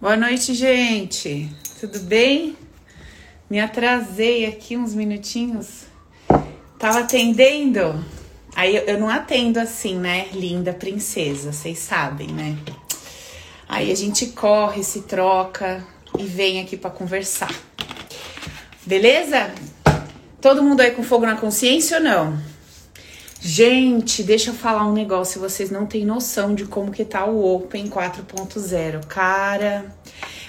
Boa noite, gente. Tudo bem? Me atrasei aqui uns minutinhos. Tava atendendo. Aí eu, eu não atendo assim, né? Linda princesa, vocês sabem, né? Aí a gente corre, se troca e vem aqui para conversar. Beleza? Todo mundo aí com fogo na consciência ou não? Gente, deixa eu falar um negócio, vocês não têm noção de como que tá o Open 4.0. Cara,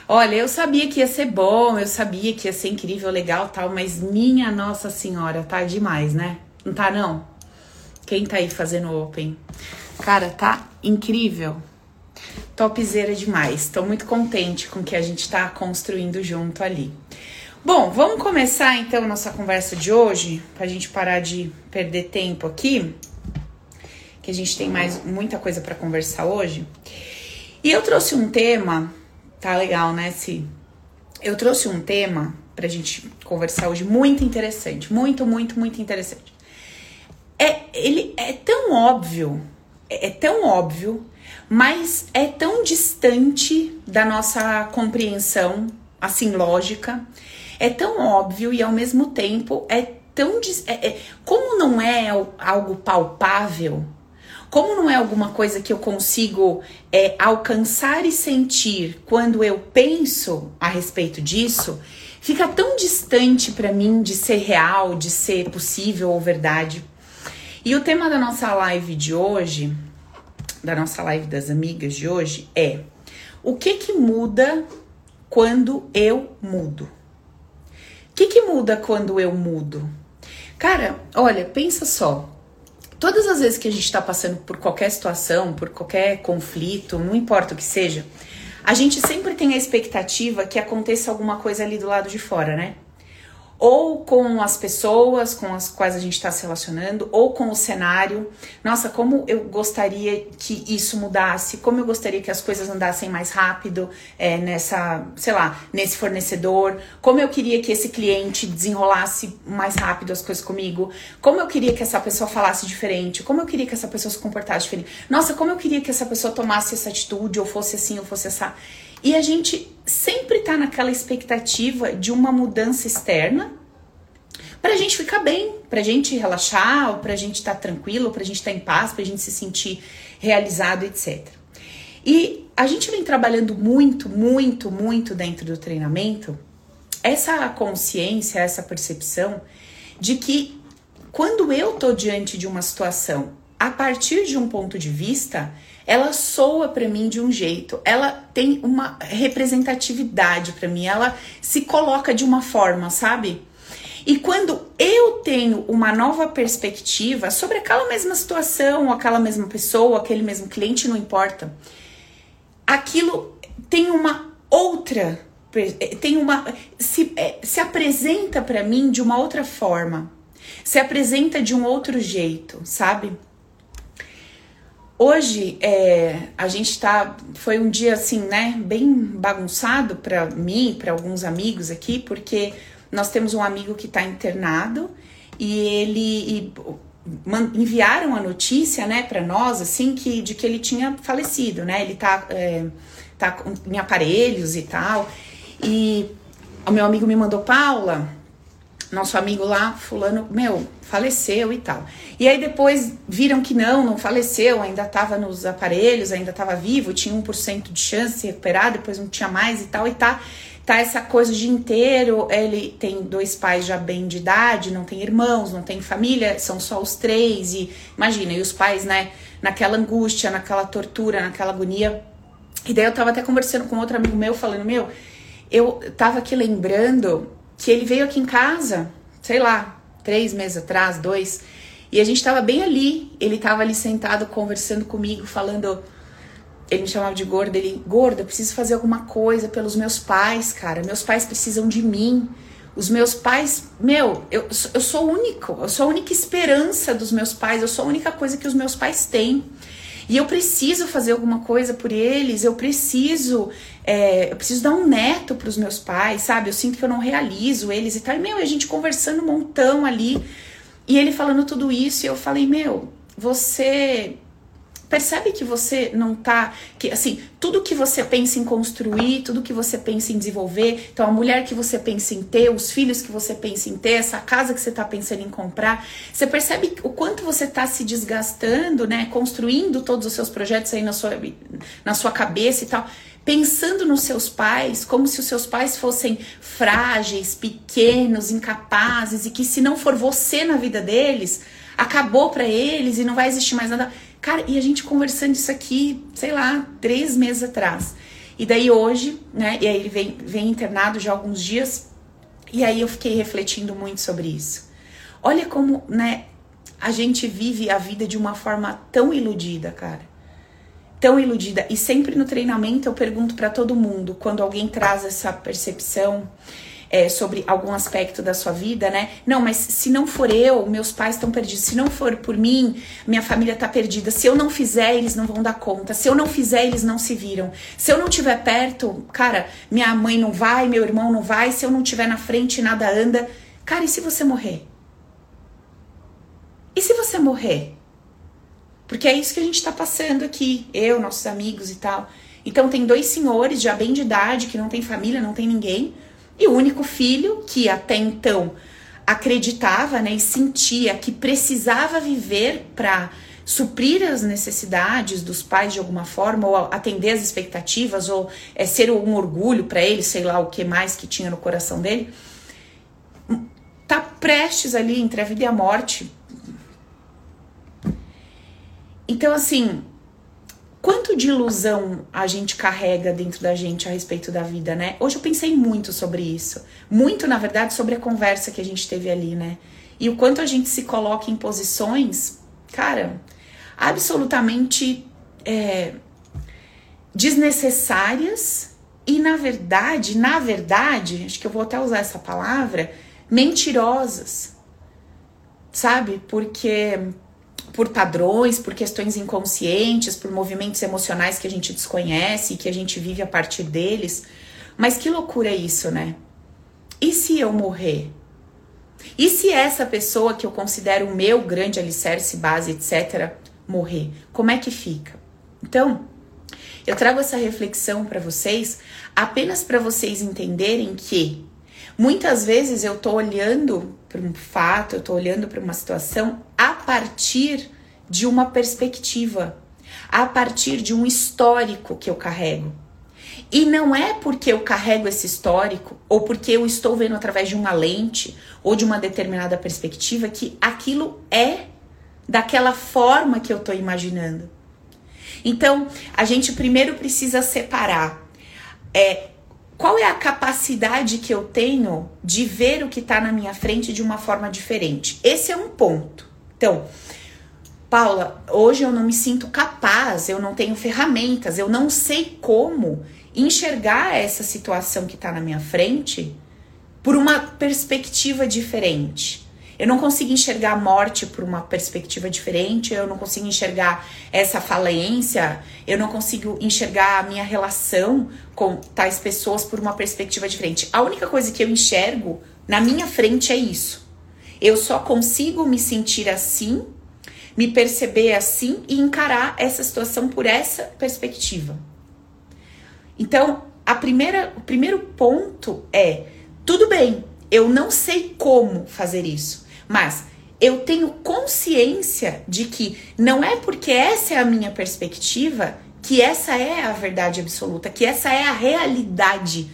olha, eu sabia que ia ser bom, eu sabia que ia ser incrível, legal, tal, mas minha Nossa Senhora, tá demais, né? Não tá não? Quem tá aí fazendo Open? Cara, tá incrível. Topzera demais. Tô muito contente com o que a gente tá construindo junto ali. Bom, vamos começar então nossa conversa de hoje, para a gente parar de perder tempo aqui, que a gente tem mais muita coisa para conversar hoje. E eu trouxe um tema, tá legal, né? Se eu trouxe um tema para a gente conversar hoje muito interessante, muito, muito, muito interessante. É, ele é tão óbvio, é, é tão óbvio, mas é tão distante da nossa compreensão, assim, lógica é tão óbvio e ao mesmo tempo é tão. É, é, como não é algo palpável, como não é alguma coisa que eu consigo é, alcançar e sentir quando eu penso a respeito disso, fica tão distante para mim de ser real, de ser possível ou verdade. E o tema da nossa live de hoje, da nossa live das amigas de hoje, é o que que muda quando eu mudo? O que, que muda quando eu mudo? Cara, olha, pensa só. Todas as vezes que a gente está passando por qualquer situação, por qualquer conflito, não importa o que seja, a gente sempre tem a expectativa que aconteça alguma coisa ali do lado de fora, né? Ou com as pessoas com as quais a gente está se relacionando, ou com o cenário. Nossa, como eu gostaria que isso mudasse, como eu gostaria que as coisas andassem mais rápido é, nessa, sei lá, nesse fornecedor, como eu queria que esse cliente desenrolasse mais rápido as coisas comigo, como eu queria que essa pessoa falasse diferente, como eu queria que essa pessoa se comportasse diferente. Nossa, como eu queria que essa pessoa tomasse essa atitude, ou fosse assim, ou fosse essa. E a gente sempre tá naquela expectativa de uma mudança externa pra gente ficar bem, pra gente relaxar, ou pra gente estar tá tranquilo, pra gente estar tá em paz, pra gente se sentir realizado, etc. E a gente vem trabalhando muito, muito, muito dentro do treinamento essa consciência, essa percepção de que quando eu tô diante de uma situação a partir de um ponto de vista, ela soa para mim de um jeito, ela tem uma representatividade para mim, ela se coloca de uma forma, sabe? E quando eu tenho uma nova perspectiva sobre aquela mesma situação, aquela mesma pessoa, aquele mesmo cliente, não importa, aquilo tem uma outra, tem uma se, é, se apresenta para mim de uma outra forma, se apresenta de um outro jeito, sabe? Hoje é, a gente tá. Foi um dia assim, né? Bem bagunçado para mim, para alguns amigos aqui, porque nós temos um amigo que está internado e ele. E, enviaram a notícia, né, para nós, assim, que de que ele tinha falecido, né? Ele tá, é, tá em aparelhos e tal. E o meu amigo me mandou, Paula, nosso amigo lá, fulano, meu, faleceu e tal. E aí depois viram que não, não faleceu, ainda estava nos aparelhos, ainda estava vivo, tinha 1% de chance de recuperar, depois não tinha mais e tal, e tá, tá essa coisa de inteiro, ele tem dois pais já bem de idade, não tem irmãos, não tem família, são só os três, e imagina, e os pais, né, naquela angústia, naquela tortura, naquela agonia. E daí eu tava até conversando com outro amigo meu, falando, meu, eu tava aqui lembrando que ele veio aqui em casa, sei lá, três meses atrás, dois, e a gente tava bem ali. Ele tava ali sentado conversando comigo, falando. Ele me chamava de gorda. Ele, gorda, preciso fazer alguma coisa pelos meus pais, cara. Meus pais precisam de mim. Os meus pais, meu, eu, eu sou único. Eu sou a única esperança dos meus pais. Eu sou a única coisa que os meus pais têm. E eu preciso fazer alguma coisa por eles, eu preciso, é, eu preciso dar um neto para os meus pais, sabe? Eu sinto que eu não realizo eles e tal. E, meu, a gente conversando um montão ali. E ele falando tudo isso, e eu falei, meu, você Percebe que você não tá. que Assim, tudo que você pensa em construir, tudo que você pensa em desenvolver, então a mulher que você pensa em ter, os filhos que você pensa em ter, essa casa que você tá pensando em comprar, você percebe o quanto você tá se desgastando, né? Construindo todos os seus projetos aí na sua, na sua cabeça e tal pensando nos seus pais como se os seus pais fossem frágeis, pequenos, incapazes e que se não for você na vida deles, acabou para eles e não vai existir mais nada. Cara, e a gente conversando isso aqui, sei lá, três meses atrás. E daí hoje, né? E aí ele vem, vem internado já alguns dias. E aí eu fiquei refletindo muito sobre isso. Olha como, né? A gente vive a vida de uma forma tão iludida, cara. Tão iludida. E sempre no treinamento eu pergunto para todo mundo, quando alguém traz essa percepção, é, sobre algum aspecto da sua vida, né? Não, mas se não for eu, meus pais estão perdidos. Se não for por mim, minha família tá perdida. Se eu não fizer, eles não vão dar conta. Se eu não fizer, eles não se viram. Se eu não estiver perto, cara, minha mãe não vai, meu irmão não vai. Se eu não estiver na frente, nada anda. Cara, e se você morrer? E se você morrer? Porque é isso que a gente tá passando aqui, eu, nossos amigos e tal. Então tem dois senhores já bem de idade, que não tem família, não tem ninguém. E o único filho que até então acreditava né, e sentia que precisava viver para suprir as necessidades dos pais de alguma forma, ou atender as expectativas, ou é, ser um orgulho para ele, sei lá o que mais que tinha no coração dele, tá prestes ali entre a vida e a morte. Então, assim, Quanto de ilusão a gente carrega dentro da gente a respeito da vida, né? Hoje eu pensei muito sobre isso. Muito, na verdade, sobre a conversa que a gente teve ali, né? E o quanto a gente se coloca em posições, cara, absolutamente é, desnecessárias e, na verdade, na verdade, acho que eu vou até usar essa palavra, mentirosas. Sabe? Porque por padrões, por questões inconscientes, por movimentos emocionais que a gente desconhece e que a gente vive a partir deles. Mas que loucura é isso, né? E se eu morrer? E se essa pessoa que eu considero o meu grande alicerce, base, etc., morrer? Como é que fica? Então, eu trago essa reflexão para vocês apenas para vocês entenderem que muitas vezes eu tô olhando para um fato, eu estou olhando para uma situação a partir de uma perspectiva, a partir de um histórico que eu carrego. E não é porque eu carrego esse histórico ou porque eu estou vendo através de uma lente ou de uma determinada perspectiva que aquilo é daquela forma que eu estou imaginando. Então, a gente primeiro precisa separar é, qual é a capacidade que eu tenho de ver o que está na minha frente de uma forma diferente? Esse é um ponto. Então, Paula, hoje eu não me sinto capaz, eu não tenho ferramentas, eu não sei como enxergar essa situação que está na minha frente por uma perspectiva diferente. Eu não consigo enxergar a morte por uma perspectiva diferente, eu não consigo enxergar essa falência, eu não consigo enxergar a minha relação com tais pessoas por uma perspectiva diferente. A única coisa que eu enxergo na minha frente é isso. Eu só consigo me sentir assim, me perceber assim e encarar essa situação por essa perspectiva. Então, a primeira, o primeiro ponto é: tudo bem, eu não sei como fazer isso. Mas eu tenho consciência de que não é porque essa é a minha perspectiva que essa é a verdade absoluta, que essa é a realidade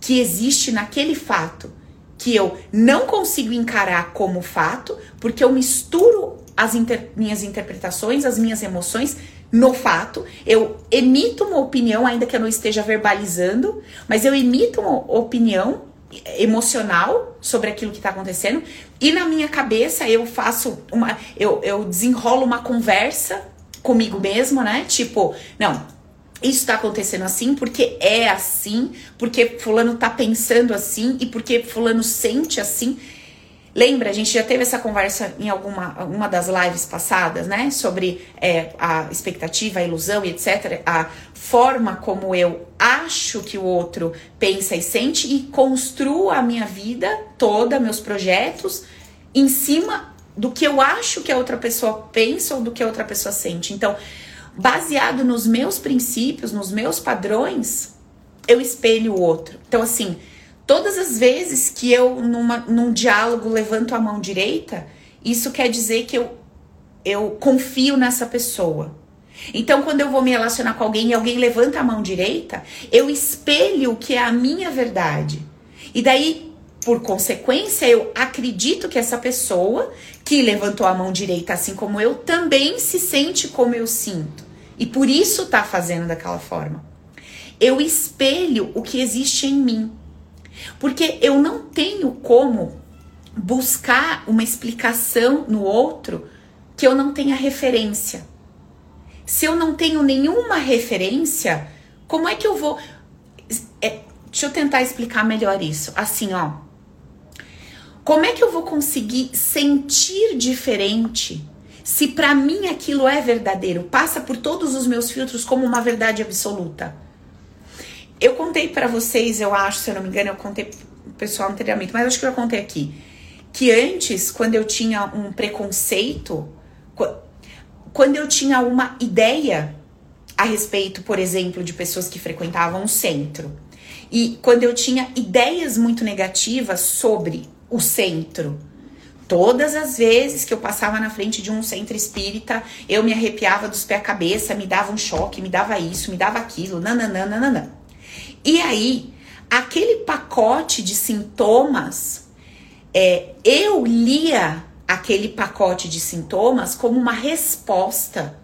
que existe naquele fato, que eu não consigo encarar como fato, porque eu misturo as inter minhas interpretações, as minhas emoções no fato, eu emito uma opinião, ainda que eu não esteja verbalizando, mas eu emito uma opinião emocional sobre aquilo que está acontecendo e na minha cabeça eu faço uma eu, eu desenrolo uma conversa comigo mesmo né? Tipo não isso está acontecendo assim porque é assim porque fulano tá pensando assim e porque fulano sente assim Lembra, a gente já teve essa conversa em alguma uma das lives passadas, né? Sobre é, a expectativa, a ilusão e etc. A forma como eu acho que o outro pensa e sente e construo a minha vida toda, meus projetos, em cima do que eu acho que a outra pessoa pensa ou do que a outra pessoa sente. Então, baseado nos meus princípios, nos meus padrões, eu espelho o outro. Então, assim, todas as vezes que eu, numa, num diálogo, levanto a mão direita, isso quer dizer que eu, eu confio nessa pessoa. Então, quando eu vou me relacionar com alguém e alguém levanta a mão direita, eu espelho o que é a minha verdade. E daí, por consequência, eu acredito que essa pessoa que levantou a mão direita, assim como eu, também se sente como eu sinto. E por isso tá fazendo daquela forma. Eu espelho o que existe em mim. Porque eu não tenho como buscar uma explicação no outro que eu não tenha referência. Se eu não tenho nenhuma referência, como é que eu vou. É, deixa eu tentar explicar melhor isso. Assim, ó. Como é que eu vou conseguir sentir diferente se para mim aquilo é verdadeiro? Passa por todos os meus filtros como uma verdade absoluta. Eu contei para vocês, eu acho, se eu não me engano, eu contei pro pessoal anteriormente, mas acho que eu contei aqui. Que antes, quando eu tinha um preconceito, quando eu tinha uma ideia a respeito, por exemplo, de pessoas que frequentavam o centro, e quando eu tinha ideias muito negativas sobre o centro, Todas as vezes que eu passava na frente de um centro espírita, eu me arrepiava dos pés à cabeça, me dava um choque, me dava isso, me dava aquilo, nananã. E aí, aquele pacote de sintomas, é, eu lia aquele pacote de sintomas como uma resposta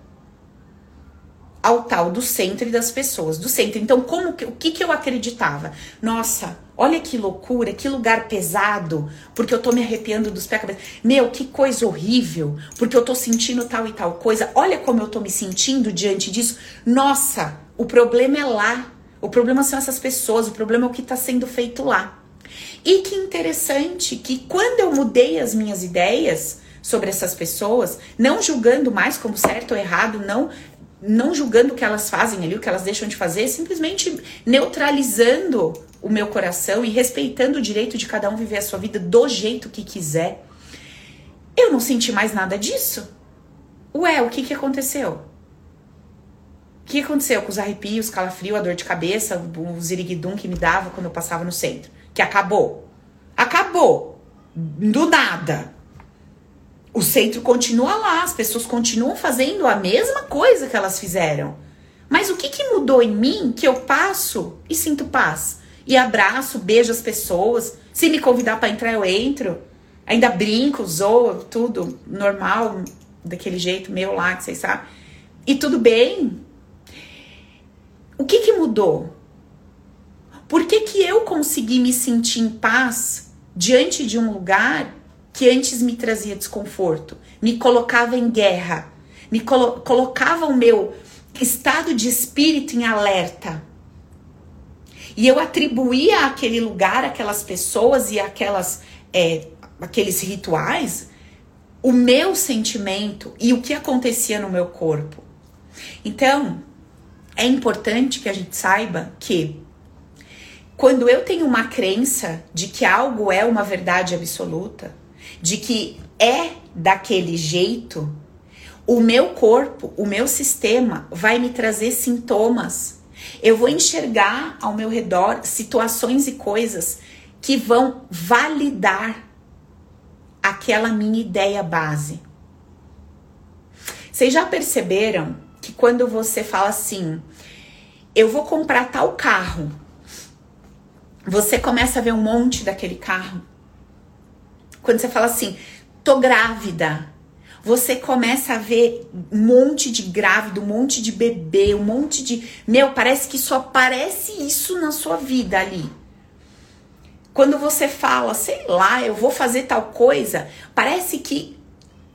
ao tal do centro e das pessoas do centro. Então, como que, o que, que eu acreditava? Nossa, olha que loucura, que lugar pesado, porque eu tô me arrepiando dos pés. Meu, que coisa horrível, porque eu tô sentindo tal e tal coisa. Olha como eu tô me sentindo diante disso. Nossa, o problema é lá. O problema são essas pessoas, o problema é o que está sendo feito lá. E que interessante que quando eu mudei as minhas ideias sobre essas pessoas, não julgando mais como certo ou errado, não não julgando o que elas fazem ali, o que elas deixam de fazer, simplesmente neutralizando o meu coração e respeitando o direito de cada um viver a sua vida do jeito que quiser. Eu não senti mais nada disso. Ué, o que que aconteceu? O que aconteceu com os arrepios, calafrio, a dor de cabeça, o ziriguidum que me dava quando eu passava no centro? Que acabou. Acabou. Do nada. O centro continua lá, as pessoas continuam fazendo a mesma coisa que elas fizeram. Mas o que, que mudou em mim que eu passo e sinto paz? E abraço, beijo as pessoas. Se me convidar para entrar, eu entro. Ainda brinco, zoo, tudo normal, daquele jeito meu lá, que vocês sabem. E tudo bem. O que, que mudou? Por que, que eu consegui me sentir em paz diante de um lugar que antes me trazia desconforto, me colocava em guerra, me colo colocava o meu estado de espírito em alerta? E eu atribuía aquele lugar, aquelas pessoas e aquelas, é, aqueles rituais o meu sentimento e o que acontecia no meu corpo. Então, é importante que a gente saiba que quando eu tenho uma crença de que algo é uma verdade absoluta, de que é daquele jeito, o meu corpo, o meu sistema vai me trazer sintomas. Eu vou enxergar ao meu redor situações e coisas que vão validar aquela minha ideia base. Vocês já perceberam que quando você fala assim, eu vou comprar tal carro. Você começa a ver um monte daquele carro. Quando você fala assim, tô grávida, você começa a ver um monte de grávido, um monte de bebê, um monte de. Meu, parece que só aparece isso na sua vida ali. Quando você fala, sei lá, eu vou fazer tal coisa, parece que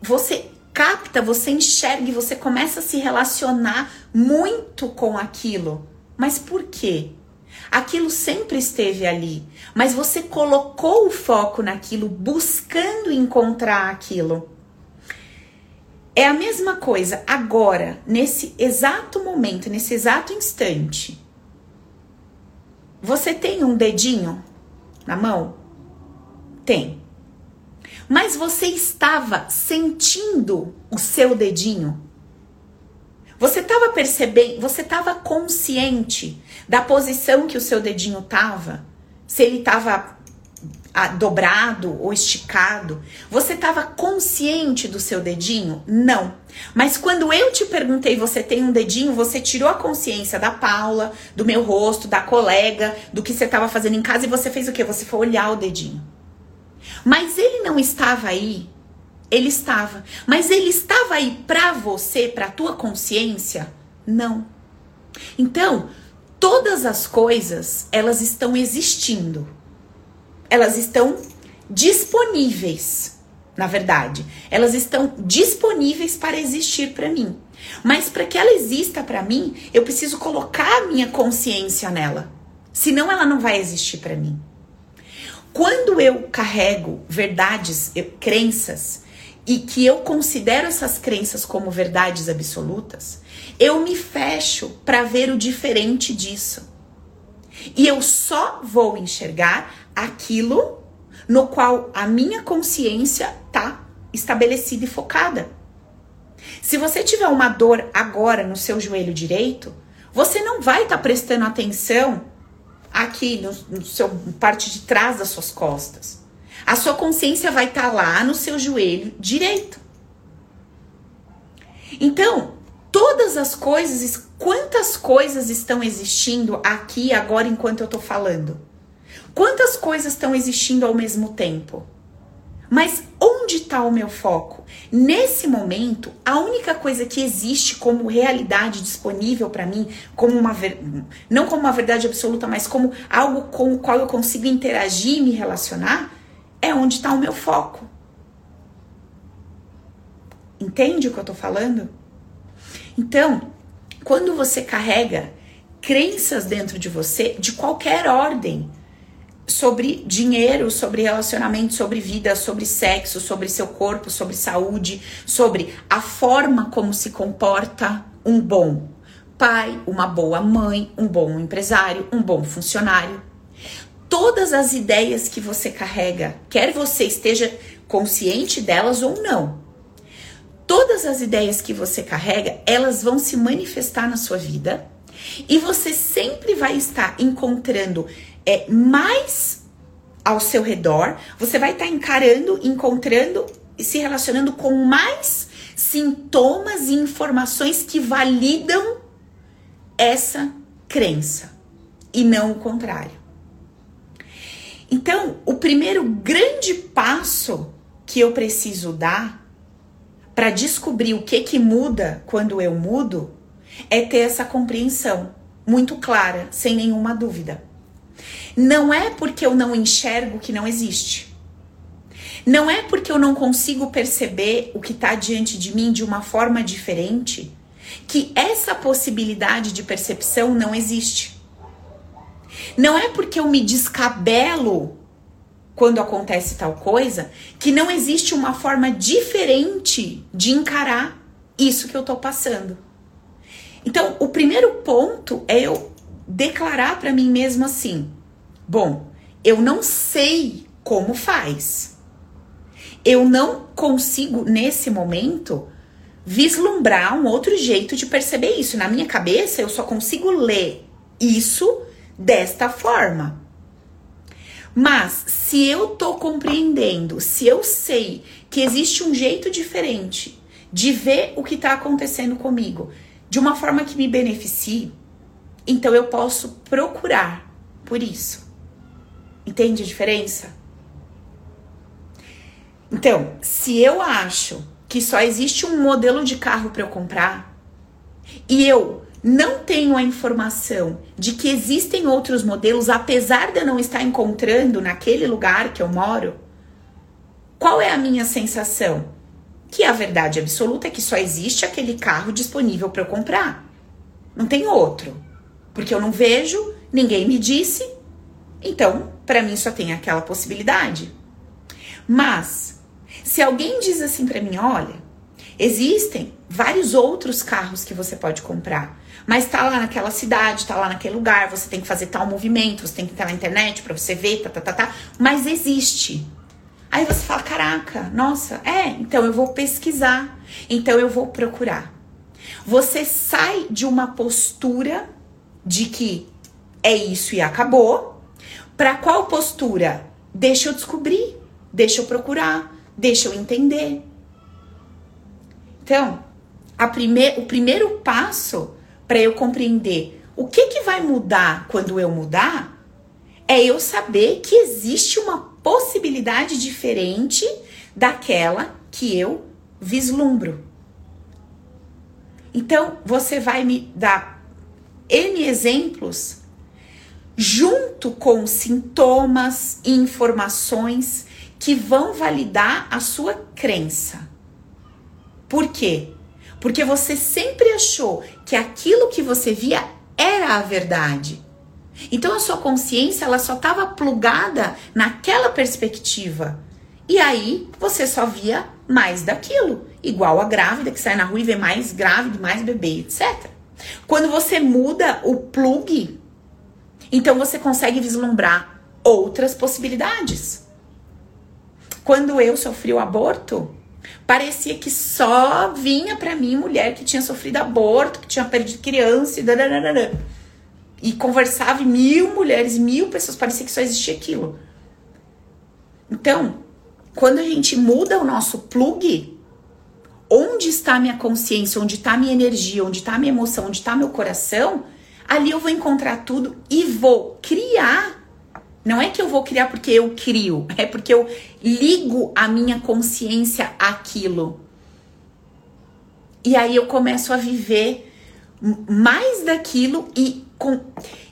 você capta, você enxerga e você começa a se relacionar muito com aquilo. Mas por quê? Aquilo sempre esteve ali, mas você colocou o foco naquilo, buscando encontrar aquilo. É a mesma coisa agora, nesse exato momento, nesse exato instante. Você tem um dedinho na mão? Tem. Mas você estava sentindo o seu dedinho? Você estava percebendo, você estava consciente da posição que o seu dedinho tava? Se ele estava dobrado ou esticado? Você estava consciente do seu dedinho? Não. Mas quando eu te perguntei, você tem um dedinho, você tirou a consciência da Paula, do meu rosto, da colega, do que você estava fazendo em casa e você fez o quê? Você foi olhar o dedinho. Mas ele não estava aí. Ele estava. Mas ele estava aí para você, para tua consciência? Não. Então, todas as coisas, elas estão existindo elas estão disponíveis, na verdade. Elas estão disponíveis para existir para mim. Mas para que ela exista para mim, eu preciso colocar a minha consciência nela. Senão ela não vai existir para mim. Quando eu carrego verdades, eu, crenças, e que eu considero essas crenças como verdades absolutas, eu me fecho para ver o diferente disso. E eu só vou enxergar aquilo no qual a minha consciência tá estabelecida e focada. Se você tiver uma dor agora no seu joelho direito, você não vai estar tá prestando atenção aqui no, no, seu parte de trás das suas costas. A sua consciência vai estar tá lá no seu joelho direito. Então, todas as coisas, quantas coisas estão existindo aqui agora enquanto eu tô falando? Quantas coisas estão existindo ao mesmo tempo? Mas onde está o meu foco? Nesse momento, a única coisa que existe como realidade disponível para mim, como uma ver... não como uma verdade absoluta, mas como algo com o qual eu consigo interagir e me relacionar, é onde está o meu foco. Entende o que eu estou falando? Então, quando você carrega crenças dentro de você, de qualquer ordem, sobre dinheiro, sobre relacionamento, sobre vida, sobre sexo, sobre seu corpo, sobre saúde, sobre a forma como se comporta um bom pai, uma boa mãe, um bom empresário, um bom funcionário. Todas as ideias que você carrega, quer você esteja consciente delas ou não, todas as ideias que você carrega, elas vão se manifestar na sua vida e você sempre vai estar encontrando é, mais ao seu redor, você vai estar tá encarando, encontrando e se relacionando com mais sintomas e informações que validam essa crença e não o contrário. Então, o primeiro grande passo que eu preciso dar para descobrir o que que muda quando eu mudo é ter essa compreensão muito clara, sem nenhuma dúvida. Não é porque eu não enxergo que não existe. Não é porque eu não consigo perceber o que está diante de mim de uma forma diferente que essa possibilidade de percepção não existe. Não é porque eu me descabelo quando acontece tal coisa que não existe uma forma diferente de encarar isso que eu estou passando. Então, o primeiro ponto é eu declarar para mim mesmo assim: Bom, eu não sei como faz. Eu não consigo, nesse momento, vislumbrar um outro jeito de perceber isso. Na minha cabeça, eu só consigo ler isso desta forma. Mas se eu tô compreendendo, se eu sei que existe um jeito diferente de ver o que está acontecendo comigo, de uma forma que me beneficie, então eu posso procurar por isso. Entende a diferença? Então, se eu acho que só existe um modelo de carro para eu comprar e eu não tenho a informação de que existem outros modelos, apesar de eu não estar encontrando naquele lugar que eu moro, qual é a minha sensação? Que a verdade absoluta é que só existe aquele carro disponível para eu comprar. Não tem outro. Porque eu não vejo, ninguém me disse, então para mim só tem aquela possibilidade. Mas se alguém diz assim para mim, olha, existem vários outros carros que você pode comprar, mas tá lá naquela cidade, tá lá naquele lugar, você tem que fazer tal movimento, você tem que estar na internet para você ver, tá, tá, tá, tá, mas existe. Aí você fala, caraca, nossa, é, então eu vou pesquisar, então eu vou procurar. Você sai de uma postura de que é isso e acabou, para qual postura? Deixa eu descobrir, deixa eu procurar, deixa eu entender. Então, o primeiro passo para eu compreender o que, que vai mudar quando eu mudar é eu saber que existe uma possibilidade diferente daquela que eu vislumbro. Então, você vai me dar N exemplos junto com sintomas e informações que vão validar a sua crença. Por quê? Porque você sempre achou que aquilo que você via era a verdade. Então a sua consciência ela só estava plugada naquela perspectiva. E aí você só via mais daquilo, igual a grávida que sai na rua e vê mais grávida, mais bebê, etc. Quando você muda o plug, então você consegue vislumbrar outras possibilidades. Quando eu sofri o aborto, parecia que só vinha para mim mulher que tinha sofrido aborto, que tinha perdido criança e dadadadada. E conversava em mil mulheres, mil pessoas, parecia que só existia aquilo. Então, quando a gente muda o nosso plug, onde está minha consciência, onde está minha energia, onde está minha emoção, onde está meu coração, ali eu vou encontrar tudo e vou criar. Não é que eu vou criar porque eu crio, é porque eu ligo a minha consciência àquilo. E aí eu começo a viver mais daquilo e com,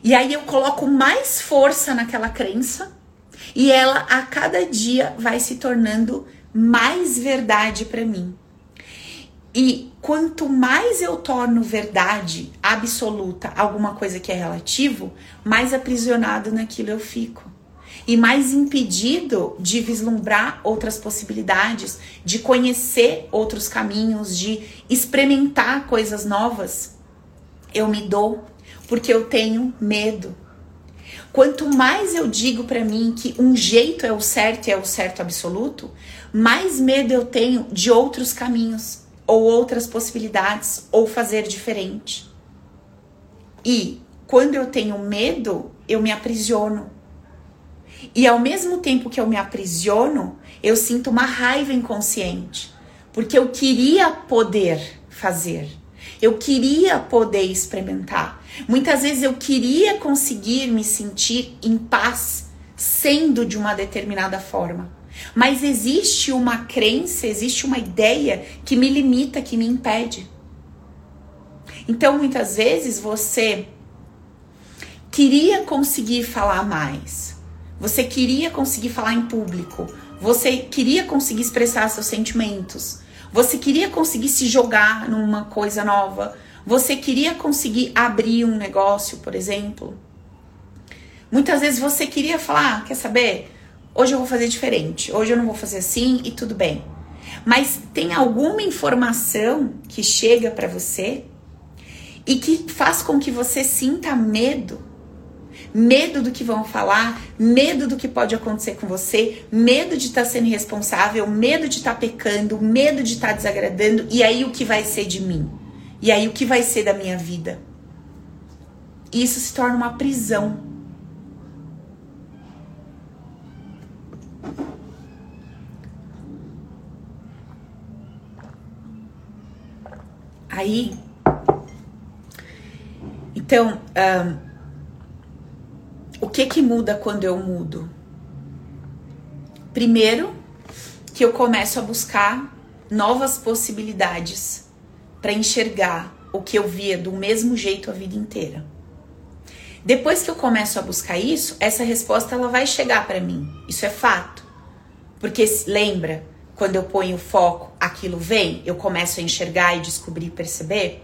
e aí eu coloco mais força naquela crença e ela a cada dia vai se tornando mais verdade para mim. E quanto mais eu torno verdade absoluta alguma coisa que é relativo, mais aprisionado naquilo eu fico. E mais impedido de vislumbrar outras possibilidades, de conhecer outros caminhos, de experimentar coisas novas. Eu me dou porque eu tenho medo. Quanto mais eu digo para mim que um jeito é o certo e é o certo absoluto, mais medo eu tenho de outros caminhos ou outras possibilidades, ou fazer diferente. E quando eu tenho medo, eu me aprisiono. E ao mesmo tempo que eu me aprisiono, eu sinto uma raiva inconsciente, porque eu queria poder fazer. Eu queria poder experimentar. Muitas vezes eu queria conseguir me sentir em paz sendo de uma determinada forma. Mas existe uma crença, existe uma ideia que me limita, que me impede. Então, muitas vezes você queria conseguir falar mais, você queria conseguir falar em público, você queria conseguir expressar seus sentimentos, você queria conseguir se jogar numa coisa nova, você queria conseguir abrir um negócio, por exemplo. Muitas vezes você queria falar, ah, quer saber? Hoje eu vou fazer diferente. Hoje eu não vou fazer assim e tudo bem. Mas tem alguma informação que chega para você e que faz com que você sinta medo. Medo do que vão falar, medo do que pode acontecer com você, medo de estar tá sendo irresponsável, medo de estar tá pecando, medo de estar tá desagradando, e aí o que vai ser de mim? E aí o que vai ser da minha vida? Isso se torna uma prisão Aí, então, um, o que que muda quando eu mudo? Primeiro, que eu começo a buscar novas possibilidades para enxergar o que eu via do mesmo jeito a vida inteira. Depois que eu começo a buscar isso, essa resposta ela vai chegar para mim. Isso é fato. Porque lembra, quando eu ponho foco, aquilo vem, eu começo a enxergar e descobrir, perceber.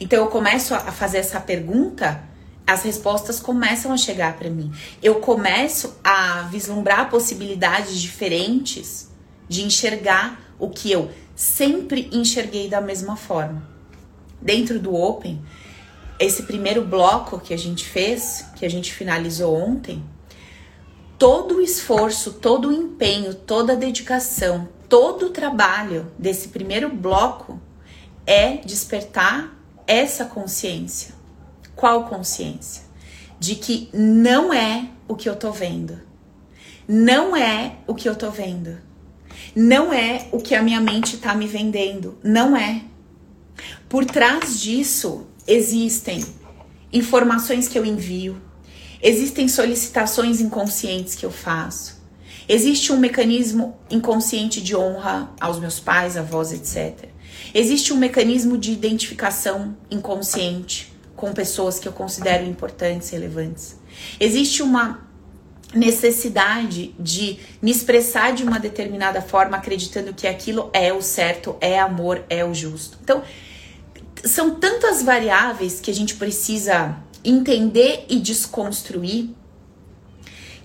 Então eu começo a fazer essa pergunta, as respostas começam a chegar para mim. Eu começo a vislumbrar possibilidades diferentes de enxergar o que eu sempre enxerguei da mesma forma. Dentro do Open, esse primeiro bloco que a gente fez, que a gente finalizou ontem, todo o esforço, todo o empenho, toda a dedicação, todo o trabalho desse primeiro bloco é despertar essa consciência. Qual consciência? De que não é o que eu tô vendo. Não é o que eu tô vendo. Não é o que a minha mente tá me vendendo. Não é. Por trás disso existem informações que eu envio, existem solicitações inconscientes que eu faço, existe um mecanismo inconsciente de honra aos meus pais, avós, etc. Existe um mecanismo de identificação inconsciente com pessoas que eu considero importantes, relevantes. Existe uma necessidade de me expressar de uma determinada forma, acreditando que aquilo é o certo, é amor, é o justo. Então, são tantas variáveis que a gente precisa entender e desconstruir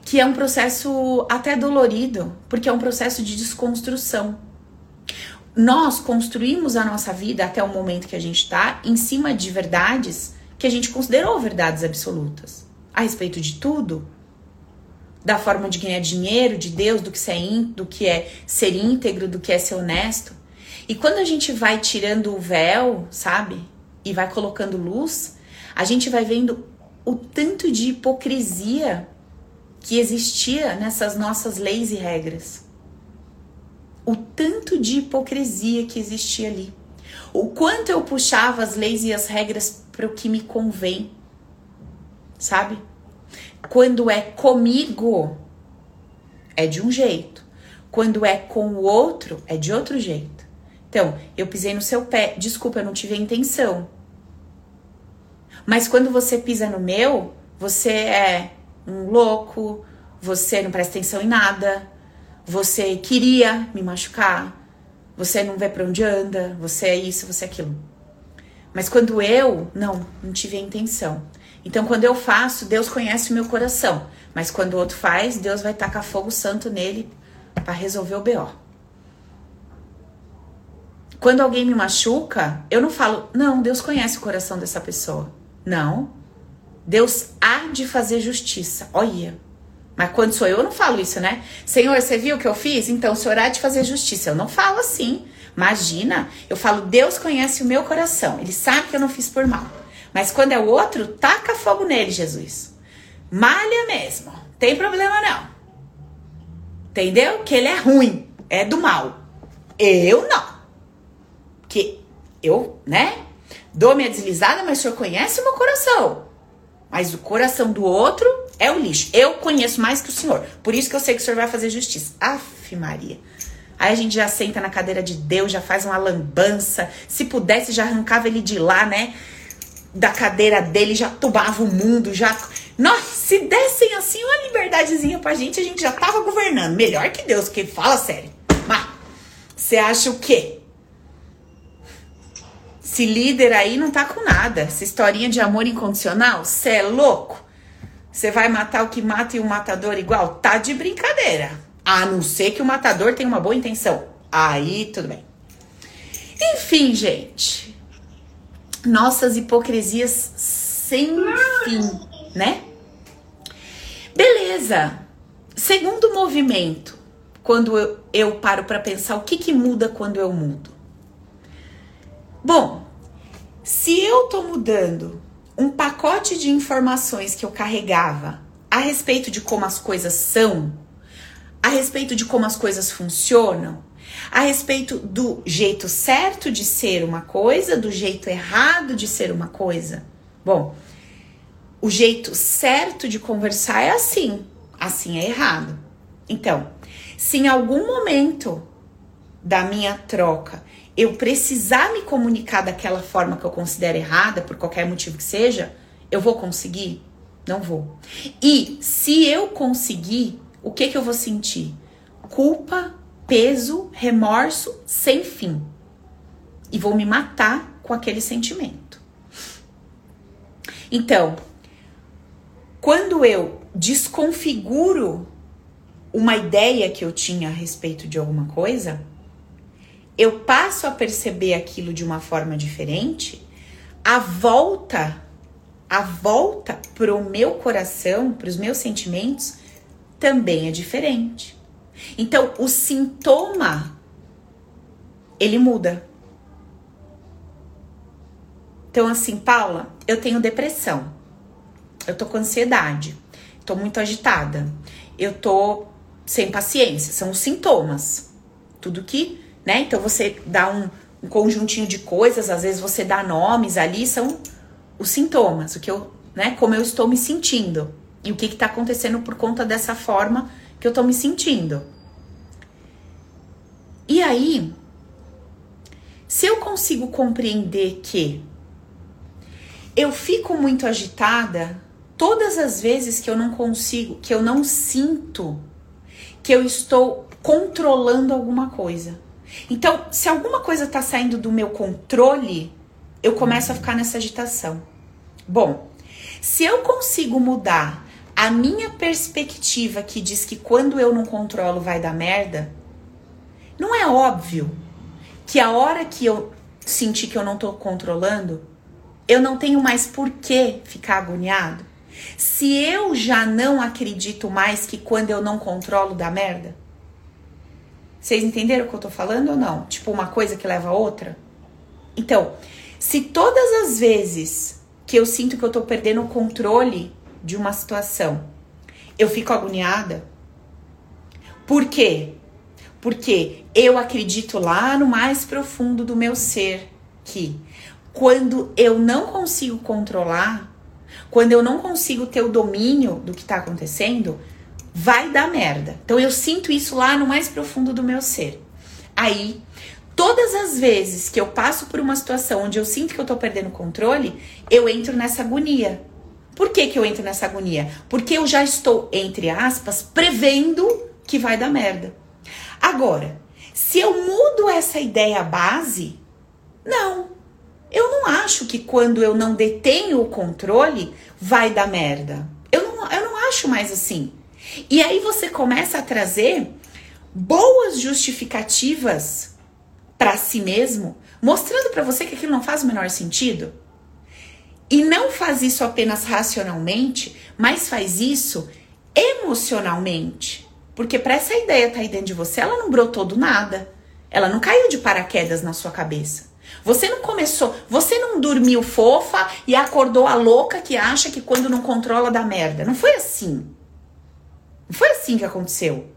que é um processo até dolorido, porque é um processo de desconstrução. Nós construímos a nossa vida até o momento que a gente está em cima de verdades que a gente considerou verdades absolutas a respeito de tudo, da forma de ganhar dinheiro, de Deus, do que, ser, do que é ser íntegro, do que é ser honesto. E quando a gente vai tirando o véu, sabe? E vai colocando luz, a gente vai vendo o tanto de hipocrisia que existia nessas nossas leis e regras. O tanto de hipocrisia que existia ali. O quanto eu puxava as leis e as regras para o que me convém. Sabe? Quando é comigo, é de um jeito. Quando é com o outro, é de outro jeito. Então, eu pisei no seu pé. Desculpa, eu não tive a intenção. Mas quando você pisa no meu, você é um louco, você não presta atenção em nada, você queria me machucar, você não vê para onde anda, você é isso, você é aquilo. Mas quando eu, não, não tive a intenção. Então, quando eu faço, Deus conhece o meu coração. Mas quando o outro faz, Deus vai tacar fogo santo nele para resolver o BO. Quando alguém me machuca, eu não falo, não, Deus conhece o coração dessa pessoa. Não. Deus há de fazer justiça. Olha. Mas quando sou eu, eu não falo isso, né? Senhor, você viu o que eu fiz? Então, o senhor há de fazer justiça. Eu não falo assim. Imagina, eu falo, Deus conhece o meu coração. Ele sabe que eu não fiz por mal. Mas quando é o outro, taca fogo nele, Jesus. Malha mesmo. Tem problema não. Entendeu? Que ele é ruim, é do mal. Eu não. Que eu, né? Dou minha deslizada, mas o senhor conhece o meu coração. Mas o coração do outro é o lixo. Eu conheço mais que o senhor. Por isso que eu sei que o senhor vai fazer justiça. Aff, Maria. Aí a gente já senta na cadeira de Deus, já faz uma lambança. Se pudesse, já arrancava ele de lá, né? da cadeira dele, já tubava o mundo, já. Nossa, se dessem assim uma liberdadezinha pra gente, a gente já tava governando. Melhor que Deus, que fala sério. Mas, você acha o quê? Esse líder aí não tá com nada. Essa historinha de amor incondicional, você é louco? Você vai matar o que mata e o matador igual? Tá de brincadeira. A não ser que o matador tenha uma boa intenção. Aí, tudo bem. Enfim, gente nossas hipocrisias sem fim, né? Beleza. Segundo movimento, quando eu, eu paro para pensar o que, que muda quando eu mudo. Bom, se eu tô mudando um pacote de informações que eu carregava a respeito de como as coisas são, a respeito de como as coisas funcionam, a respeito do jeito certo de ser uma coisa, do jeito errado de ser uma coisa. Bom, o jeito certo de conversar é assim, assim é errado. Então, se em algum momento da minha troca eu precisar me comunicar daquela forma que eu considero errada, por qualquer motivo que seja, eu vou conseguir? Não vou. E se eu conseguir, o que que eu vou sentir? Culpa peso, remorso sem fim. E vou me matar com aquele sentimento. Então, quando eu desconfiguro uma ideia que eu tinha a respeito de alguma coisa, eu passo a perceber aquilo de uma forma diferente, a volta, a volta para o meu coração, para os meus sentimentos, também é diferente. Então, o sintoma ele muda. Então, assim, Paula, eu tenho depressão. Eu tô com ansiedade. Tô muito agitada. Eu tô sem paciência. São os sintomas. Tudo que, né? Então, você dá um, um conjuntinho de coisas, às vezes você dá nomes ali, são os sintomas, o que eu, né? Como eu estou me sentindo. E o que está acontecendo por conta dessa forma que eu tô me sentindo. E aí, se eu consigo compreender que eu fico muito agitada todas as vezes que eu não consigo, que eu não sinto que eu estou controlando alguma coisa. Então, se alguma coisa está saindo do meu controle, eu começo a ficar nessa agitação. Bom, se eu consigo mudar a minha perspectiva que diz que quando eu não controlo vai dar merda, não é óbvio que a hora que eu sentir que eu não tô controlando, eu não tenho mais por que ficar agoniado? Se eu já não acredito mais que quando eu não controlo dá merda? Vocês entenderam o que eu tô falando ou não? Tipo, uma coisa que leva a outra? Então, se todas as vezes que eu sinto que eu tô perdendo o controle de uma situação, eu fico agoniada. Por quê? Porque eu acredito lá no mais profundo do meu ser que quando eu não consigo controlar, quando eu não consigo ter o domínio do que está acontecendo, vai dar merda. Então eu sinto isso lá no mais profundo do meu ser. Aí, todas as vezes que eu passo por uma situação onde eu sinto que eu tô perdendo controle, eu entro nessa agonia. Por que, que eu entro nessa agonia? Porque eu já estou, entre aspas, prevendo que vai dar merda. Agora, se eu mudo essa ideia base, não. Eu não acho que quando eu não detenho o controle, vai dar merda. Eu não, eu não acho mais assim. E aí você começa a trazer boas justificativas para si mesmo, mostrando para você que aquilo não faz o menor sentido. E não faz isso apenas racionalmente, mas faz isso emocionalmente. Porque para essa ideia estar tá aí dentro de você, ela não brotou do nada. Ela não caiu de paraquedas na sua cabeça. Você não começou, você não dormiu fofa e acordou a louca que acha que quando não controla dá merda. Não foi assim. Não foi assim que aconteceu.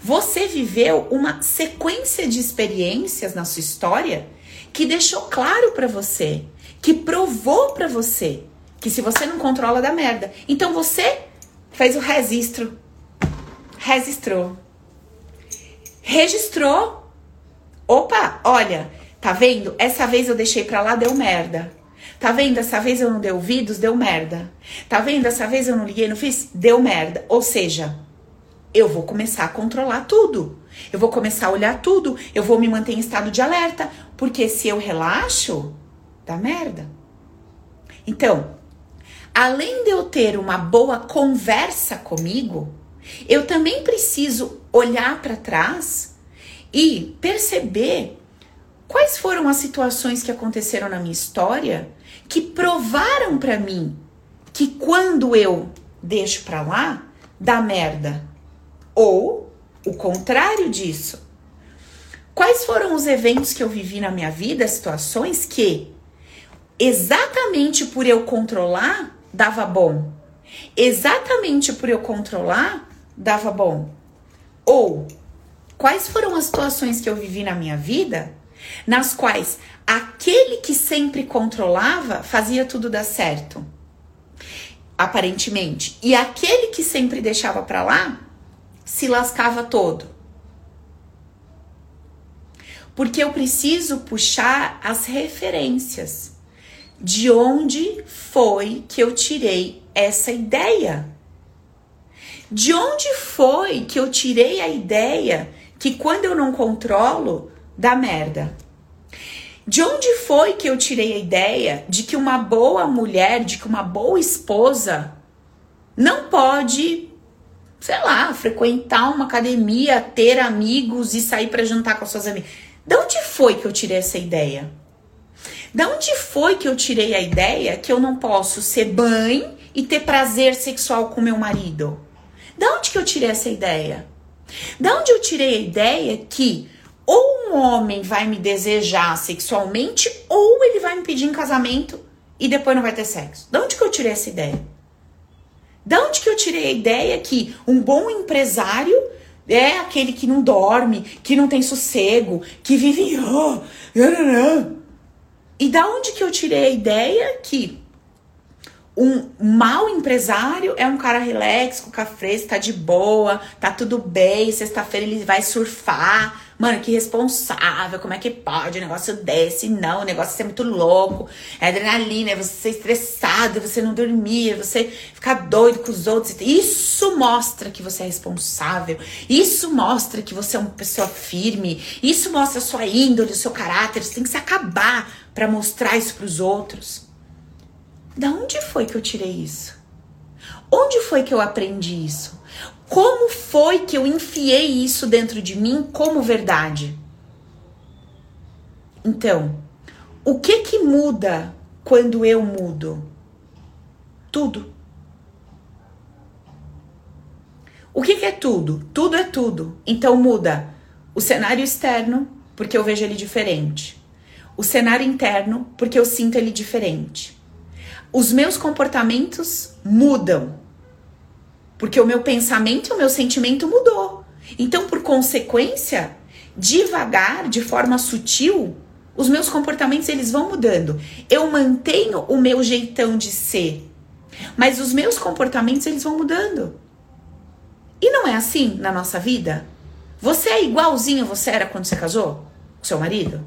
Você viveu uma sequência de experiências na sua história que deixou claro para você que provou para você que se você não controla dá merda. Então você fez o registro. Registrou. Registrou. Opa, olha, tá vendo? Essa vez eu deixei pra lá, deu merda. Tá vendo? Essa vez eu não dei ouvidos, deu merda. Tá vendo? Essa vez eu não liguei, não fiz, deu merda. Ou seja, eu vou começar a controlar tudo. Eu vou começar a olhar tudo. Eu vou me manter em estado de alerta. Porque se eu relaxo, dá merda. Então, além de eu ter uma boa conversa comigo, eu também preciso olhar para trás e perceber quais foram as situações que aconteceram na minha história que provaram para mim que quando eu deixo para lá, dá merda. Ou o contrário disso. Quais foram os eventos que eu vivi na minha vida, situações que exatamente por eu controlar, dava bom. Exatamente por eu controlar, dava bom. Ou quais foram as situações que eu vivi na minha vida nas quais aquele que sempre controlava fazia tudo dar certo? Aparentemente. E aquele que sempre deixava para lá se lascava todo. Porque eu preciso puxar as referências de onde foi que eu tirei essa ideia? De onde foi que eu tirei a ideia que quando eu não controlo, dá merda? De onde foi que eu tirei a ideia de que uma boa mulher, de que uma boa esposa não pode, sei lá, frequentar uma academia, ter amigos e sair para jantar com as suas amigas? De onde foi que eu tirei essa ideia? Da onde foi que eu tirei a ideia que eu não posso ser mãe e ter prazer sexual com meu marido? Da onde que eu tirei essa ideia? Da onde eu tirei a ideia que ou um homem vai me desejar sexualmente ou ele vai me pedir em casamento e depois não vai ter sexo? De onde que eu tirei essa ideia? De onde que eu tirei a ideia que um bom empresário é aquele que não dorme, que não tem sossego, que vive. Oh, e da onde que eu tirei a ideia que um mau empresário é um cara relax, com café, tá de boa, tá tudo bem, sexta-feira ele vai surfar. Mano, que responsável, como é que pode? O negócio desce, não, o negócio é muito louco. É adrenalina, é você ser estressado, é você não dormir, é você ficar doido com os outros. Isso mostra que você é responsável. Isso mostra que você é uma pessoa firme. Isso mostra a sua índole, o seu caráter. Você tem que se acabar para mostrar isso para os outros. Da onde foi que eu tirei isso? Onde foi que eu aprendi isso? Como foi que eu enfiei isso dentro de mim como verdade? Então, o que que muda quando eu mudo? Tudo. O que, que é tudo? Tudo é tudo. Então muda o cenário externo, porque eu vejo ele diferente. O cenário interno, porque eu sinto ele diferente os meus comportamentos mudam. Porque o meu pensamento e o meu sentimento mudou. Então, por consequência, devagar, de forma sutil, os meus comportamentos eles vão mudando. Eu mantenho o meu jeitão de ser, mas os meus comportamentos eles vão mudando. E não é assim na nossa vida? Você é igualzinho você era quando você casou com seu marido?